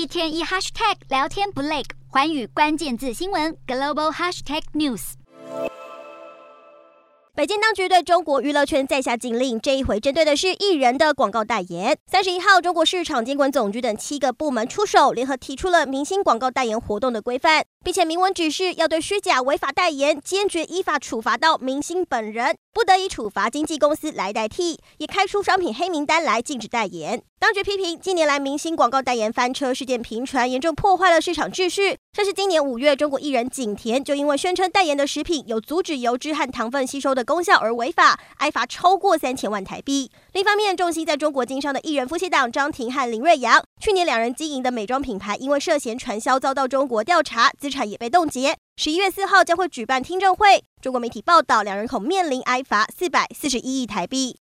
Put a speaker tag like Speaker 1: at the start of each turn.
Speaker 1: 一天一 hashtag 聊天不累，寰宇关键字新闻 global hashtag news。
Speaker 2: 北京当局对中国娱乐圈再下禁令，这一回针对的是艺人的广告代言。三十一号，中国市场监管总局等七个部门出手，联合提出了明星广告代言活动的规范，并且明文指示要对虚假违法代言坚决依法处罚到明星本人，不得以处罚经纪公司来代替，也开出商品黑名单来禁止代言。当局批评近年来明星广告代言翻车事件频传，严重破坏了市场秩序。像是今年五月，中国艺人景甜就因为宣称代言的食品有阻止油脂和糖分吸收的功效而违法，挨罚超过三千万台币。另一方面，重心在中国经商的艺人夫妻档张庭和林瑞阳，去年两人经营的美妆品牌因为涉嫌传销遭到中国调查，资产也被冻结。十一月四号将会举办听证会。中国媒体报道，两人恐面临挨罚四百四十一亿台币。